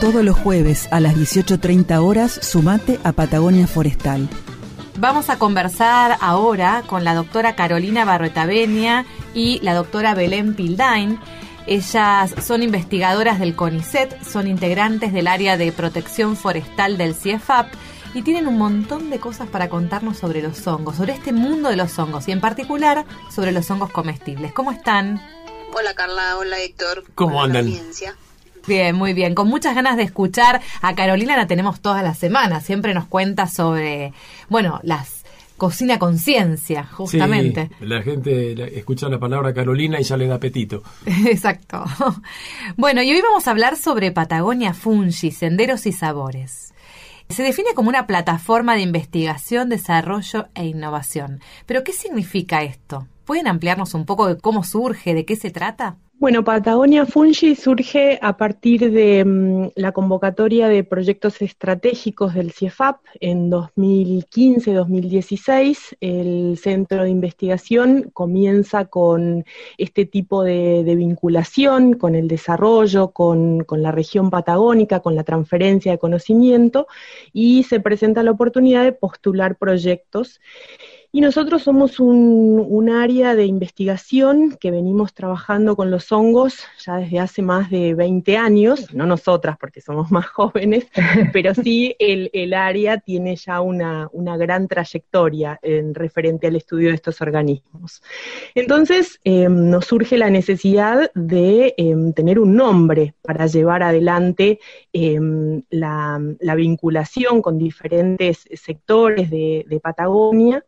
Todos los jueves a las 18.30 horas, sumate a Patagonia Forestal. Vamos a conversar ahora con la doctora Carolina Barroetavenia y la doctora Belén Pildain. Ellas son investigadoras del CONICET, son integrantes del área de protección forestal del CIEFAP y tienen un montón de cosas para contarnos sobre los hongos, sobre este mundo de los hongos y en particular sobre los hongos comestibles. ¿Cómo están? Hola Carla, hola Héctor. ¿Cómo andan? Bien, muy bien. Con muchas ganas de escuchar a Carolina, la tenemos todas las semanas. Siempre nos cuenta sobre, bueno, las cocina conciencia, justamente. Sí, la gente escucha la palabra Carolina y ya le da apetito. Exacto. Bueno, y hoy vamos a hablar sobre Patagonia Fungi, senderos y sabores. Se define como una plataforma de investigación, desarrollo e innovación. Pero, ¿qué significa esto? ¿Pueden ampliarnos un poco de cómo surge, de qué se trata? Bueno, Patagonia Fungi surge a partir de mm, la convocatoria de proyectos estratégicos del CIEFAP en 2015-2016. El centro de investigación comienza con este tipo de, vinculación, con el desarrollo, con, con la región patagónica, con la transferencia de conocimiento y se presenta la oportunidad de postular proyectos. Y nosotros somos un, área de investigación que venimos trabajando con los hongos ya desde hace más de 20 años, no nosotras porque somos más jóvenes, pero sí el, área tiene ya una, gran trayectoria en referente al estudio de estos organismos. Entonces em, nos surge la necesidad de em, tener un nombre para llevar adelante em, la, vinculación con diferentes sectores de, de Patagonia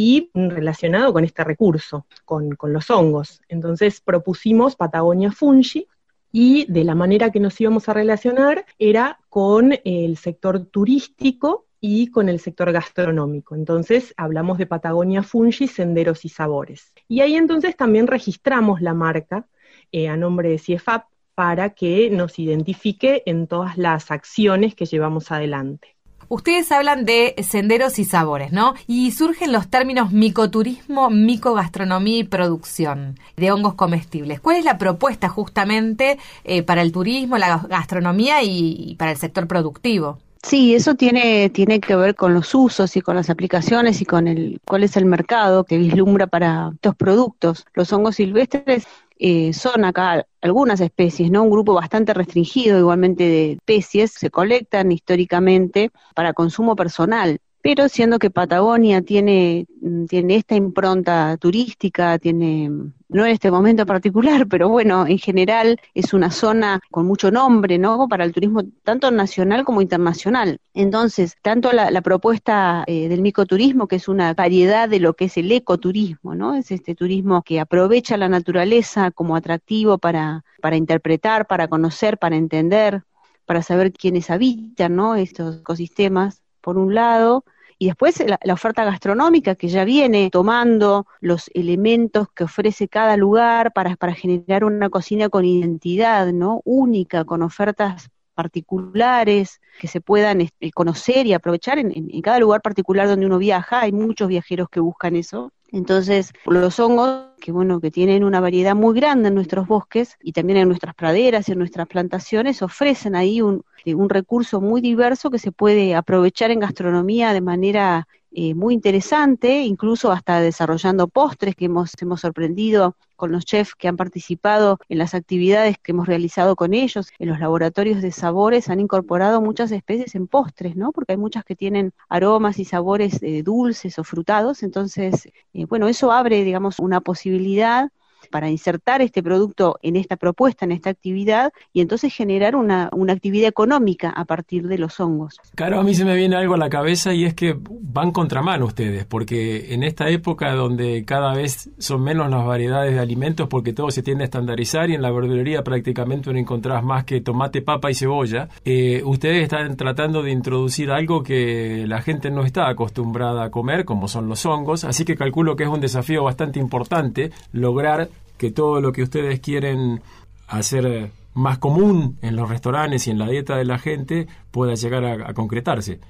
y relacionado con este recurso, con, los hongos. Entonces propusimos Patagonia Fungi, y de la manera que nos íbamos a relacionar era con el sector turístico y con el sector gastronómico. Entonces hablamos de Patagonia Fungi, senderos y sabores. Y ahí entonces también registramos la marca eh, a nombre de CIEFAP para que nos identifique en todas las acciones que llevamos adelante. Ustedes hablan de senderos y sabores, ¿no? Y surgen los términos micoturismo, micogastronomía y producción de hongos comestibles. ¿Cuál es la propuesta justamente eh, para el turismo, la gastronomía y, para el sector productivo? Sí, eso tiene, tiene que ver con los usos y con las aplicaciones y con el cuál es el mercado que vislumbra para estos productos. Los hongos silvestres eh, son acá algunas especies, ¿no? Un grupo bastante restringido igualmente de especies, se colectan históricamente para consumo personal pero siendo que Patagonia tiene, mm, tiene esta impronta turística, tiene, no en este momento particular, pero bueno, en general es una zona con mucho nombre, ¿no? Para el turismo tanto nacional como internacional. Entonces, tanto la, propuesta eh, del micoturismo, que es una variedad de lo que es el ecoturismo, ¿no? Es este turismo que aprovecha la naturaleza como atractivo para, para interpretar, para conocer, para entender, para saber quiénes habitan, ¿no? Estos ecosistemas por un lado, y después la, oferta gastronómica que ya viene tomando los elementos que ofrece cada lugar para, para generar una cocina con identidad, ¿no? Única, con ofertas particulares que se puedan este, conocer y aprovechar en, en, cada lugar particular donde uno viaja. Hay muchos viajeros que buscan eso. Entonces, los hongos, que bueno, que tienen una variedad muy grande en nuestros bosques y también en nuestras praderas y en nuestras plantaciones, ofrecen ahí un, un recurso muy diverso que se puede aprovechar en gastronomía de manera eh, muy interesante, incluso hasta desarrollando postres que hemos, hemos sorprendido con los chefs que han participado en las actividades que hemos realizado con ellos, en los laboratorios de sabores, han incorporado muchas especies en postres, ¿no? Porque hay muchas que tienen aromas y sabores eh, dulces o frutados, entonces, bueno, eso abre, digamos, una posibilidad para insertar este producto en esta propuesta, en esta actividad, y entonces generar una, actividad económica a partir de los hongos. Claro, a mí se me viene algo a la cabeza y es que van contramano ustedes, porque en esta época donde cada vez son menos las variedades de alimentos porque todo se tiende a estandarizar y en la verdulería prácticamente no encontrás más que tomate, papa y cebolla, eh, ustedes están tratando de introducir algo que la gente no está acostumbrada a comer, como son los hongos, así que calculo que es un desafío bastante importante lograr que todo lo que ustedes quieren hacer más común en los restaurantes y en la dieta de la gente pueda llegar a, concretarse.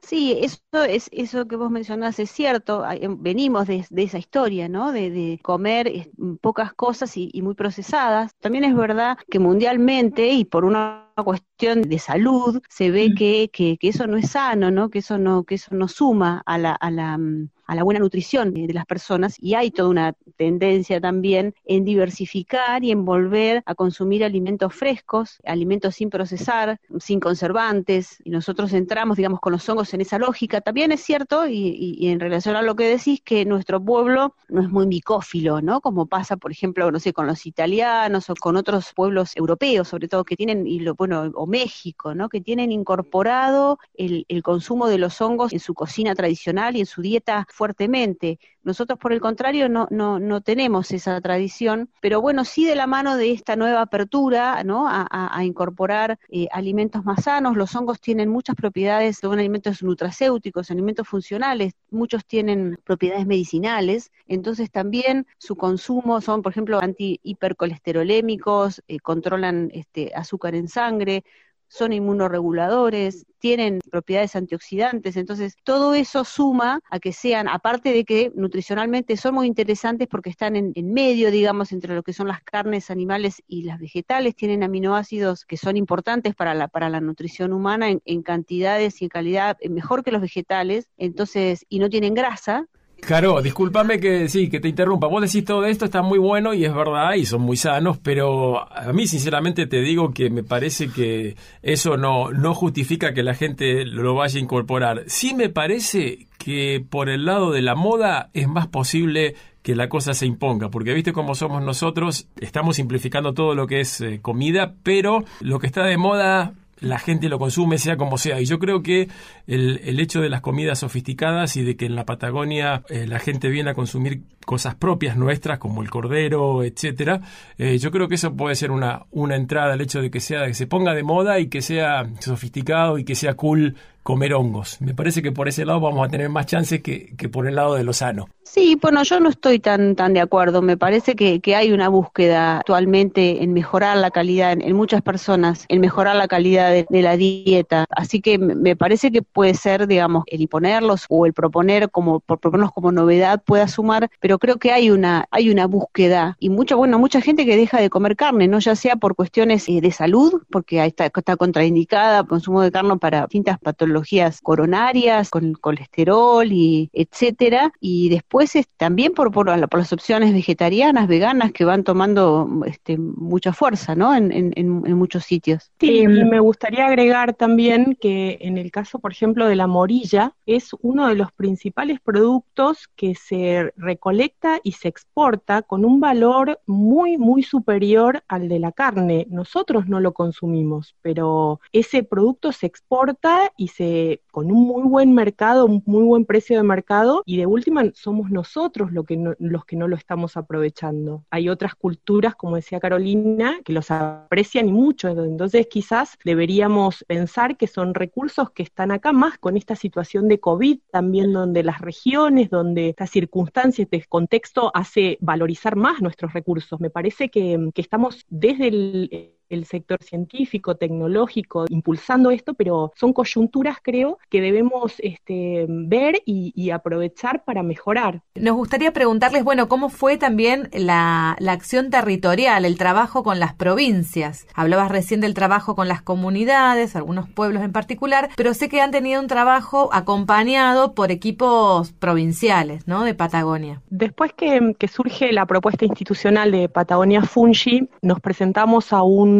Sí, eso es eso que vos mencionás es cierto. Em, venimos de, esa historia, ¿no? De, comer pocas cosas y, muy procesadas. También es verdad que mundialmente y por una cuestión de salud se ve mm. que, que, que, eso no es sano, ¿no? Que eso no que eso no suma a la, a la mm, a la buena nutrición de las personas y hay toda una tendencia también en diversificar y en volver a consumir alimentos frescos, alimentos sin procesar, sin conservantes, y nosotros entramos, digamos, con los hongos en esa lógica. También es cierto, y, en relación a lo que decís, que nuestro pueblo no es muy micófilo, ¿no? Como pasa, por ejemplo, no sé, con los italianos o con otros pueblos europeos, sobre todo, que tienen, y lo, bueno, o México, ¿no? Que tienen incorporado el, el consumo de los hongos en su cocina tradicional y en su dieta fuertemente. Nosotros, por el contrario, no, no, no tenemos esa tradición, pero bueno, sí de la mano de esta nueva apertura ¿no? a, incorporar eh, alimentos más sanos. Los hongos tienen muchas propiedades, son alimentos nutracéuticos, alimentos funcionales, muchos tienen propiedades medicinales, entonces también su consumo son, por ejemplo, anti-hipercolesterolémicos, eh, controlan este, azúcar en sangre, son inmunoreguladores, tienen propiedades antioxidantes, entonces todo eso suma a que sean, aparte de que nutricionalmente son muy interesantes porque están en, medio, digamos, entre lo que son las carnes animales y las vegetales, tienen aminoácidos que son importantes para la, para la nutrición humana en, en cantidades y en calidad mejor que los vegetales, entonces, y no tienen grasa, Caro, discúlpame que sí, que te interrumpa. Vos decís todo esto, está muy bueno y es verdad y son muy sanos, pero a mí sinceramente te digo que me parece que eso no, no justifica que la gente lo vaya a incorporar. Sí me parece que por el lado de la moda es más posible que la cosa se imponga, porque viste cómo somos nosotros, estamos simplificando todo lo que es eh, comida, pero lo que está de moda la gente lo consume, sea como sea. Y yo creo que el, el hecho de las comidas sofisticadas y de que en la Patagonia eh, la gente viene a consumir cosas propias nuestras, como el cordero, etcétera, eh, yo creo que eso puede ser una, una entrada, el hecho de que sea, que se ponga de moda y que sea sofisticado y que sea cool comer hongos. Me parece que por ese lado vamos a tener más chances que, que por el lado de lo sano. Sí, bueno, yo no estoy tan, tan de acuerdo. Me parece que, que hay una búsqueda actualmente en mejorar la calidad, en, muchas personas, en mejorar la calidad de, la dieta. Así que me parece que puede ser, digamos, el imponerlos o el proponer como, por proponerlos como novedad pueda sumar, pero creo que hay una, hay una búsqueda y mucha, bueno, mucha gente que deja de comer carne, no ya sea por cuestiones eh, de salud, porque está, está contraindicada el consumo de carne para distintas patologías coronarias, con colesterol y etcétera, y después es también por, por, las opciones vegetarianas, veganas que van tomando este, mucha fuerza, ¿no? En, en, muchos sitios. Sí, y me gustaría agregar también que en el caso, por ejemplo, de la morilla, es uno de los principales productos que se recolecta y se exporta con un valor muy, muy superior al de la carne. Nosotros no lo consumimos, pero ese producto se exporta y se con un muy buen mercado, un muy buen precio de mercado, y de última somos nosotros lo que los que no lo estamos aprovechando. Hay otras culturas, como decía Carolina, que los aprecian y mucho, entonces quizás deberíamos pensar que son recursos que están acá más con esta situación de COVID, también donde las regiones, donde estas circunstancias, este contexto hace valorizar más nuestros recursos. Me parece que, que estamos desde el el sector científico, tecnológico, impulsando esto, pero son coyunturas, creo, que debemos este, ver y, aprovechar para mejorar. Nos gustaría preguntarles, bueno, ¿cómo fue también la, la, acción territorial, el trabajo con las provincias? Hablabas recién del trabajo con las comunidades, algunos pueblos en particular, pero sé que han tenido un trabajo acompañado por equipos provinciales, ¿no? De Patagonia. Después que, que surge la propuesta institucional de Patagonia Fungi, nos presentamos a un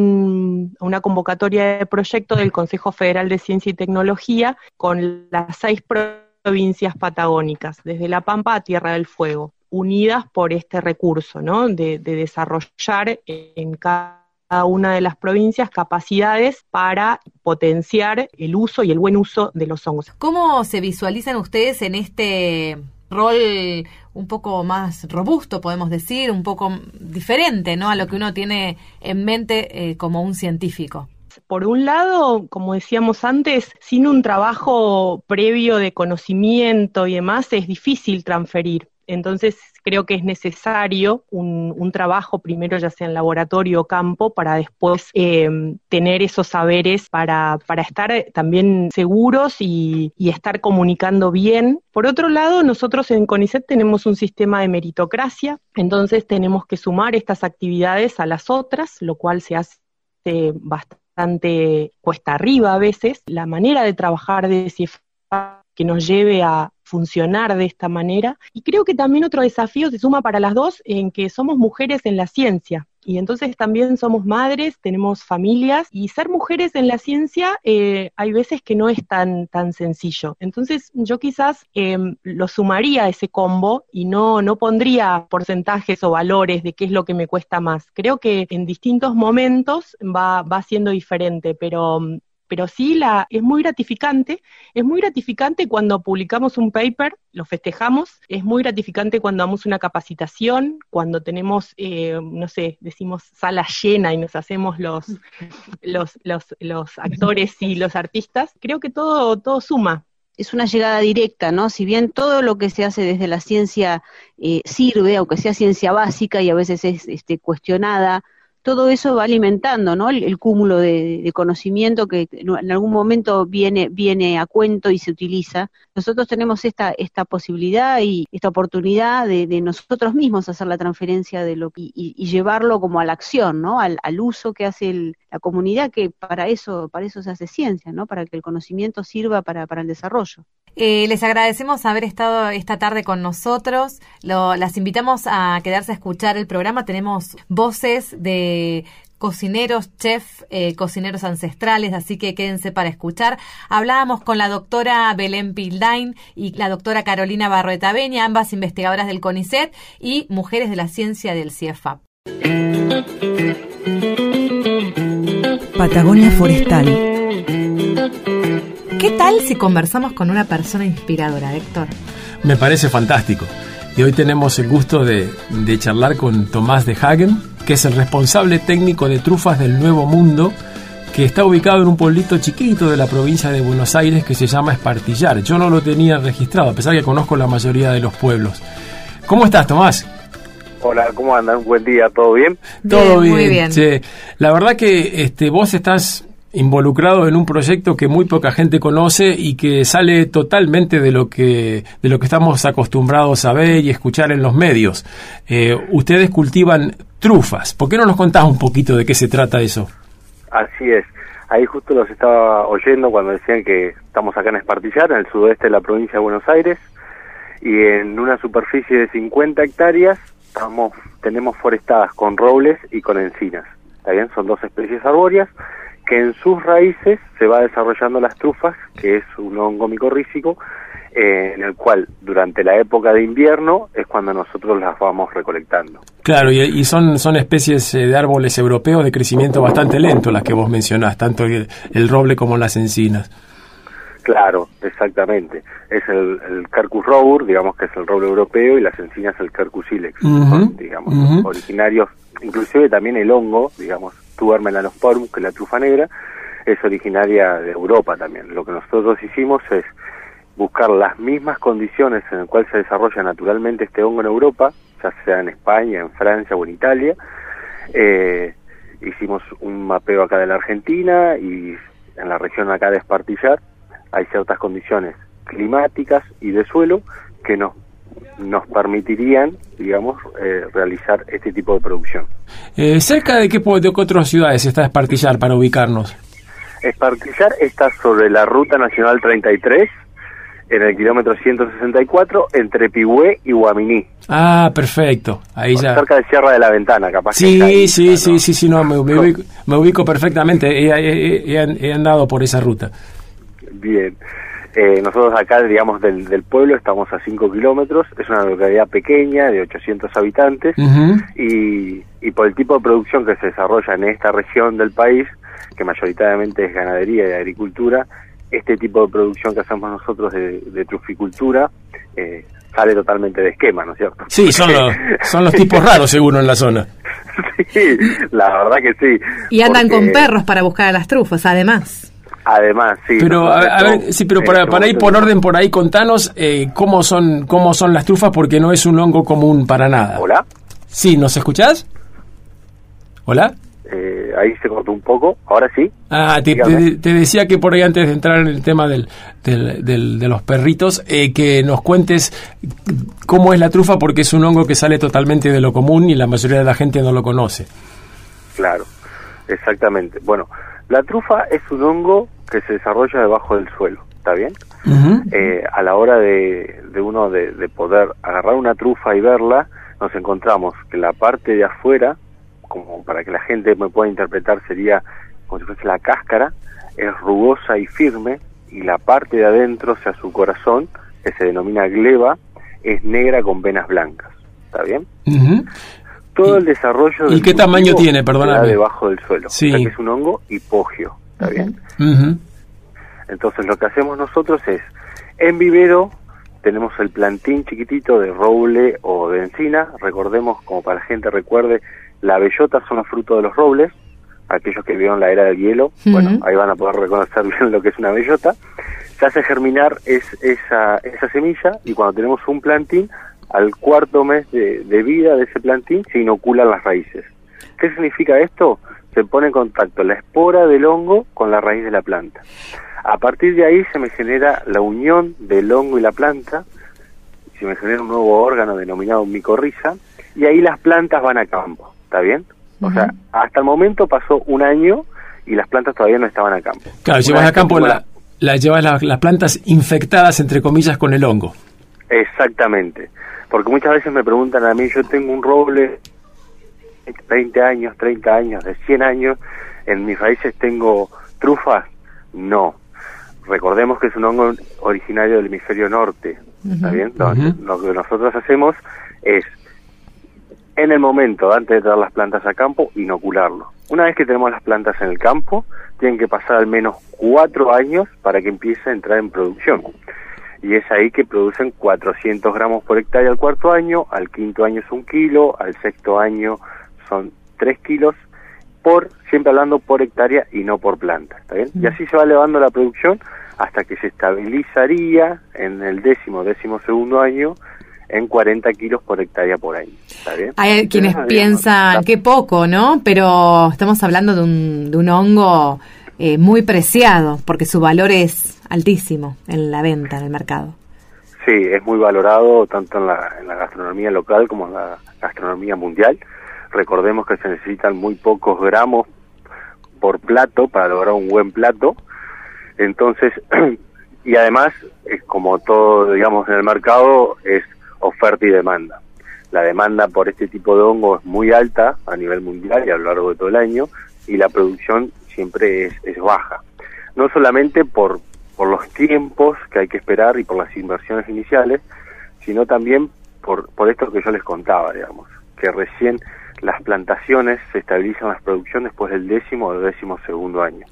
una convocatoria de proyecto del Consejo Federal de Ciencia y Tecnología con las seis provincias patagónicas, desde La Pampa a Tierra del Fuego, unidas por este recurso, ¿no? De, desarrollar en cada una de las provincias capacidades para potenciar el uso y el buen uso de los hongos. ¿Cómo se visualizan ustedes en este rol un poco más robusto, podemos decir, un poco diferente ¿no? a lo que uno tiene en mente eh, como un científico. Por un lado, como decíamos antes, sin un trabajo previo de conocimiento y demás, es difícil transferir Entonces creo que es necesario un, trabajo primero ya sea en laboratorio o campo para después eh, tener esos saberes para, para estar también seguros y, y, estar comunicando bien. Por otro lado, nosotros en CONICET tenemos un sistema de meritocracia, entonces tenemos que sumar estas actividades a las otras, lo cual se hace bastante cuesta arriba a veces. La manera de trabajar de CIEFA que nos lleve a funcionar de esta manera. Y creo que también otro desafío se suma para las dos en que somos mujeres en la ciencia. Y entonces también somos madres, tenemos familias y ser mujeres en la ciencia eh, hay veces que no es tan, tan sencillo. Entonces yo quizás em, lo sumaría a ese combo y no, no pondría porcentajes o valores de qué es lo que me cuesta más. Creo que en distintos momentos va, va siendo diferente, pero pero sí la, es muy gratificante, es muy gratificante cuando publicamos un paper, lo festejamos, es muy gratificante cuando damos una capacitación, cuando tenemos, eh, no sé, decimos sala llena y nos hacemos los, los, los, los actores y los artistas, creo que todo, todo suma, es una llegada directa, ¿no? Si bien todo lo que se hace desde la ciencia eh, sirve, aunque sea ciencia básica y a veces es este, cuestionada todo eso va alimentando ¿no? el, cúmulo de, conocimiento que en algún momento viene, viene a cuento y se utiliza. Nosotros tenemos esta, esta posibilidad y esta oportunidad de, nosotros mismos hacer la transferencia de lo y, llevarlo como a la acción, ¿no? al, uso que hace la comunidad, que para eso, para eso se hace ciencia, ¿no? para que el conocimiento sirva para, para el desarrollo. Eh, les agradecemos haber estado esta tarde con nosotros. las invitamos a quedarse a escuchar el programa. Tenemos voces de cocineros, chef, eh, cocineros ancestrales, así que quédense para escuchar. Hablábamos con la doctora Belén Pildain y la doctora Carolina Barroeta Beña, ambas investigadoras del CONICET y mujeres de la ciencia del CIEFAP. Patagonia Forestal ¿Qué tal si conversamos con una persona inspiradora, Héctor? Me parece fantástico. Y hoy tenemos el gusto de, charlar con Tomás de Hagen, que es el responsable técnico de trufas del Nuevo Mundo, que está ubicado en un pueblito chiquito de la provincia de Buenos Aires que se llama Espartillar. Yo no lo tenía registrado, a pesar que conozco la mayoría de los pueblos. ¿Cómo estás, Tomás? Hola, ¿cómo andan? Buen día, ¿todo bien? Todo bien. Muy bien. La verdad que este, vos estás involucrado en un proyecto que muy poca gente conoce y que sale totalmente de lo que de lo que estamos acostumbrados a ver y escuchar en los medios. Eh, ustedes cultivan trufas. ¿Por qué no nos contás un poquito de qué se trata eso? Así es. Ahí justo los estaba oyendo cuando decían que estamos acá en Espartillar, en el sudoeste de la provincia de Buenos Aires, y en una superficie de 50 hectáreas tenemos forestadas con robles y con encinas. ¿Está bien? Son dos especies arbóreas que en sus raíces se va desarrollando las trufas, que es un hongo micorrícico, eh, en el cual durante la época de invierno es cuando nosotros las vamos recolectando. Claro, y, son, son especies eh, de árboles europeos de crecimiento bastante lento las que vos mencionás, tanto el, roble como las encinas. Claro, exactamente. Es el, el Carcus robur, digamos que es el roble europeo, y las encinas el Carcus ilex, digamos, originarios, inclusive también el hongo, digamos, Tubermelanosporum, que es la trufa negra, es originaria de Europa también. Lo que nosotros hicimos es buscar las mismas condiciones en las cuales se desarrolla naturalmente este hongo en Europa, ya sea en España, en Francia o en Italia. Eh, hicimos un mapeo acá de la Argentina y en la región acá de Espartillar hay ciertas condiciones climáticas y de suelo que nos nos permitirían, digamos, eh, realizar este tipo de producción. Eh, ¿Cerca de qué, de otras ciudades está Espartillar para ubicarnos? Espartillar está sobre la Ruta Nacional 33, en el kilómetro 164, entre Pigüé y Guaminí. Ah, perfecto. Ahí ya. Cerca de Sierra de la Ventana, capaz. Sí, sí, sí, sí, sí, no, me, ubico, perfectamente. he andado por esa ruta. Bien. Eh, nosotros acá, digamos, del, del, pueblo estamos a 5 kilómetros, es una localidad pequeña de 800 habitantes y, y por el tipo de producción que se desarrolla en esta región del país, que mayoritariamente es ganadería y agricultura, este tipo de producción que hacemos nosotros de, truficultura eh, sale totalmente de esquema, ¿no es cierto? Sí, son los, son los tipos raros seguro en la zona. Sí, la verdad que sí. Y andan con perros para buscar a las trufas, además. Además, sí. Pero, a, ver, sí, pero para, para ir por orden por ahí, contanos eh, cómo, son, cómo son las trufas, porque no es un hongo común para nada. ¿Hola? Sí, ¿nos escuchás? ¿Hola? Eh, ahí se cortó un poco, ahora sí. Ah, te, decía que por ahí antes de entrar en el tema del, del, de los perritos, eh, que nos cuentes cómo es la trufa, porque es un hongo que sale totalmente de lo común y la mayoría de la gente no lo conoce. Claro, exactamente. Bueno, la trufa es un hongo que se desarrolla debajo del suelo, ¿está bien? Eh, a la hora de, de uno de, poder agarrar una trufa y verla, nos encontramos que la parte de afuera, como para que la gente me pueda interpretar, sería como si fuese la cáscara, es rugosa y firme, y la parte de adentro, o sea, su corazón, que se denomina gleba, es negra con venas blancas, ¿está bien? Todo el desarrollo ¿Y qué tamaño tiene, perdóname? debajo del suelo, sí. que es un hongo hipogio, ¿está bien? Entonces lo que hacemos nosotros es, en vivero tenemos el plantín chiquitito de roble o de encina, recordemos, como para la gente recuerde, la bellota son los frutos de los robles, aquellos que vieron la era del hielo, bueno, ahí van a poder reconocer bien lo que es una bellota, se hace germinar es, esa, esa semilla y cuando tenemos un plantín, al cuarto mes de, de vida de ese plantín se inoculan las raíces. ¿Qué significa esto? Se pone en contacto la espora del hongo con la raíz de la planta. A partir de ahí se me genera la unión del hongo y la planta, se me genera un nuevo órgano denominado micorriza, y ahí las plantas van a campo, ¿está bien? O sea, hasta el momento pasó un año y las plantas todavía no estaban a campo. Claro, llevas a campo la, llevas las plantas infectadas, entre comillas, con el hongo. Exactamente, porque muchas veces me preguntan a mí, yo tengo un roble 20 años, 30 años, de 100 años, en mis raíces tengo trufas. No, recordemos que es un hongo originario del hemisferio norte, ¿está bien? Lo que nosotros hacemos es, en el momento, antes de traer las plantas a campo, inocularlo. Una vez que tenemos las plantas en el campo, tienen que pasar al menos cuatro años para que empiece a entrar en producción. Y es ahí que producen 400 gramos por hectárea al cuarto año, al quinto año es un kilo, al sexto año son tres kilos, por, siempre hablando por hectárea y no por planta, ¿está bien? Y así se va elevando la producción hasta que se estabilizaría en el décimo, décimo segundo año en 40 kilos por hectárea por año. ¿Está bien? Hay quienes piensan que poco, ¿no? Pero estamos hablando de un, de un hongo eh, muy preciado, porque su valor es altísimo en la venta, en el mercado. Sí, es muy valorado tanto en la, en la gastronomía local como en la gastronomía mundial. Recordemos que se necesitan muy pocos gramos por plato para lograr un buen plato entonces, y además, es como todo, digamos, en el mercado, es oferta y demanda. La demanda por este tipo de hongo es muy alta a nivel mundial y a lo largo de todo el año, y la producción siempre es, es baja. No solamente por, por los tiempos que hay que esperar y por las inversiones iniciales, sino también por, por esto que yo les contaba, digamos, que recién las plantaciones se estabilizan las producciones después del décimo o décimo segundo año.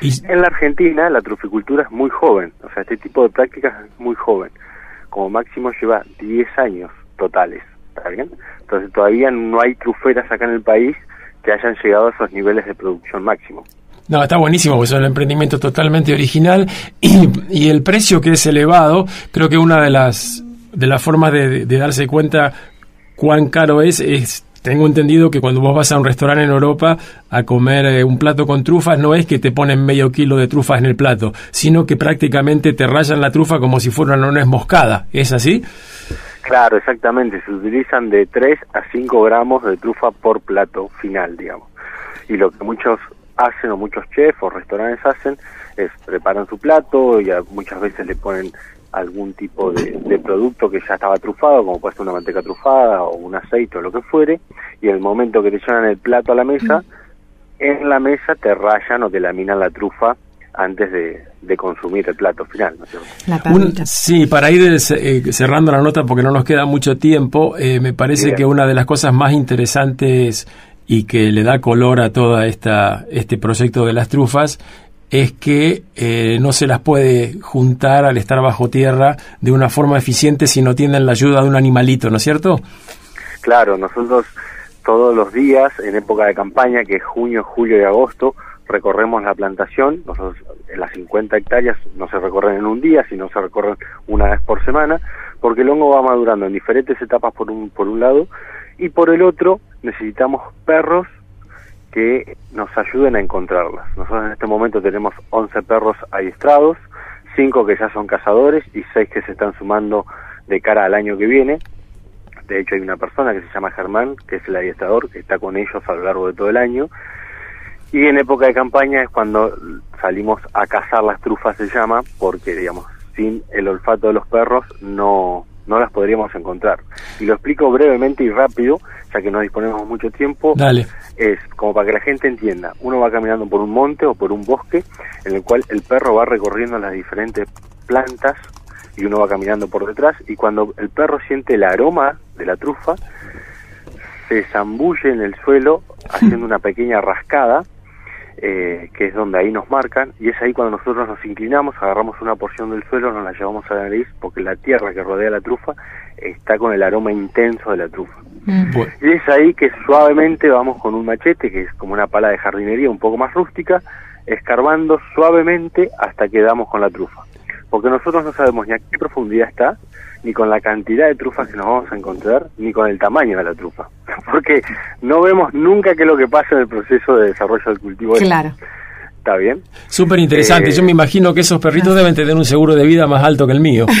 En la Argentina la truficultura es muy joven, o sea, este tipo de prácticas es muy joven. Como máximo lleva 10 años totales, ¿está bien? Entonces todavía no hay truferas acá en el país que hayan llegado a esos niveles de producción máximo. No, está buenísimo, porque es un emprendimiento totalmente original y, y, el precio que es elevado, creo que una de las, de las formas de, de darse cuenta cuán caro es es tengo entendido que cuando vos vas a un restaurante en Europa a comer eh, un plato con trufas, no es que te ponen medio kilo de trufas en el plato, sino que prácticamente te rayan la trufa como si fuera una nuez moscada. ¿Es así? Claro, exactamente. Se utilizan de 3 a 5 gramos de trufa por plato final, digamos. Y lo que muchos hacen, o muchos chefs o restaurantes hacen, es preparan su plato y muchas veces le ponen algún tipo de, producto que ya estaba trufado, como puede ser una manteca trufada o un aceite o lo que fuere, y en el momento que te llevan el plato a la mesa, en la mesa te rayan o te laminan la trufa antes de, consumir el plato final. sí, para ir eh, cerrando la nota porque no nos queda mucho tiempo, eh, me parece que una de las cosas más interesantes y que le da color a toda esta este proyecto de las trufas es que eh, no se las puede juntar al estar bajo tierra de una forma eficiente si no tienen la ayuda de un animalito, ¿no es cierto? Claro, nosotros todos los días en época de campaña, que es junio, julio y agosto, recorremos la plantación, nosotros las 50 hectáreas no se recorren en un día, sino se recorren una vez por semana, porque el hongo va madurando en diferentes etapas por un, por un lado, y por el otro necesitamos perros que nos ayuden a encontrarlas. Nosotros en este momento tenemos 11 perros adiestrados, 5 que ya son cazadores y 6 que se están sumando de cara al año que viene. De hecho hay una persona que se llama Germán, que es el adiestrador, que está con ellos a lo largo de todo el año. Y en época de campaña es cuando salimos a cazar las trufas, se llama, porque, digamos, sin el olfato de los perros no, no las podríamos encontrar. Y lo explico brevemente y rápido, ya que no disponemos mucho tiempo. Dale. Es como para que la gente entienda. Uno va caminando por un monte o por un bosque en el cual el perro va recorriendo las diferentes plantas y uno va caminando por detrás y cuando el perro siente el aroma de la trufa, se zambulle en el suelo haciendo una pequeña rascada eh, que es donde ahí nos marcan, y es ahí cuando nosotros nos inclinamos, agarramos una porción del suelo, nos la llevamos a la nariz, porque la tierra que rodea la trufa está con el aroma intenso de la trufa. Mm. Y es ahí que suavemente vamos con un machete, que es como una pala de jardinería un poco más rústica, escarbando suavemente hasta que damos con la trufa. Porque nosotros no sabemos ni a qué profundidad está, ni con la cantidad de trufas que nos vamos a encontrar, ni con el tamaño de la trufa. Porque no vemos nunca qué es lo que pasa en el proceso de desarrollo del cultivo. Claro. ¿Está bien? Súper interesante. Yo me eh, imagino que esos perritos deben tener un seguro de vida más alto que el mío.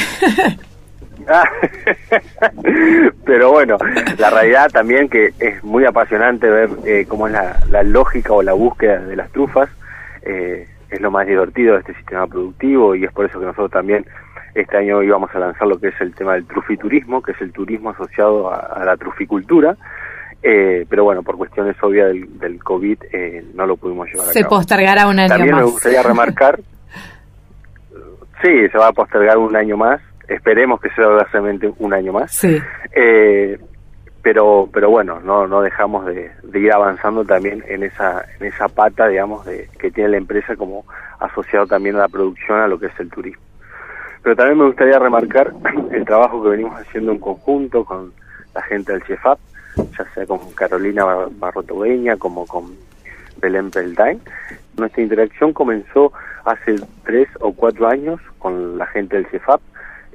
Pero bueno, la realidad también que es muy apasionante ver eh, cómo es la, lógica o la búsqueda de las trufas. Eh, es lo más divertido de este sistema productivo y es por eso que nosotros también este año íbamos a lanzar lo que es el tema del trufiturismo, que es el turismo asociado a, la truficultura. Eh, pero bueno, por cuestiones obvias del, del COVID eh, no lo pudimos llevar a cabo. Se postergará un año También me gustaría remarcar, sí, se va a postergar un año más, esperemos que sea realmente un año más. Sí. Eh, pero pero bueno no no dejamos de, de, ir avanzando también en esa en esa pata digamos de que tiene la empresa como asociado también a la producción a lo que es el turismo pero también me gustaría remarcar el trabajo que venimos haciendo en conjunto con la gente del CIEFAP, ya sea con Carolina Barrotogueña como con Belén Peldain. Nuestra interacción comenzó hace tres o cuatro años con la gente del CIEFAP,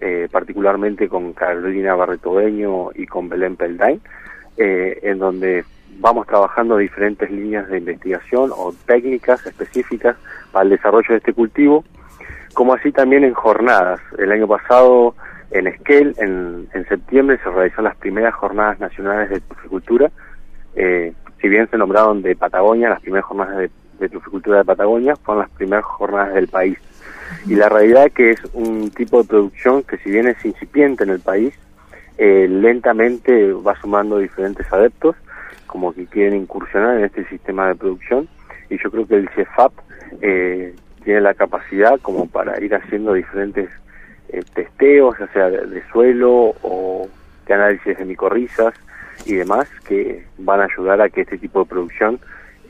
eh, particularmente con Carolina Barretoveño y con Belén Peldain, eh, en donde vamos trabajando diferentes líneas de investigación o técnicas específicas para el desarrollo de este cultivo como así también en jornadas. El año pasado en Esquel, en, septiembre, se realizaron las primeras jornadas nacionales de truficultura. Eh, si bien se nombraron de Patagonia, las primeras jornadas de, de truficultura de Patagonia fueron las primeras jornadas del país. Y la realidad que es un tipo de producción que si bien es incipiente en el país, eh, lentamente va sumando diferentes adeptos como que quieren incursionar en este sistema de producción y yo creo que el CEFAP eh, tiene la capacidad como para ir haciendo diferentes eh, testeos, ya sea de, suelo o de análisis de micorrizas y demás, que van a ayudar a que este tipo de producción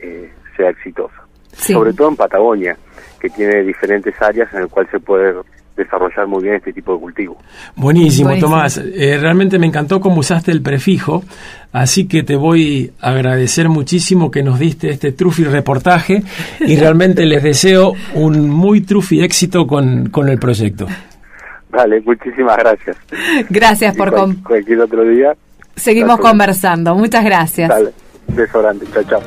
eh, sea exitosa. Sobre todo en Patagonia, que tiene diferentes áreas en el cual se puede desarrollar muy bien este tipo de cultivo. Buenísimo, Tomás. Eh, realmente me encantó cómo usaste el prefijo, así que te voy a agradecer muchísimo que nos diste este trufi reportaje y realmente les deseo un muy trufi éxito con, con el proyecto. Vale, muchísimas gracias. Gracias por... cualquier otro día. Seguimos conversando. Muchas gracias. Dale, beso grande. Chao, chao.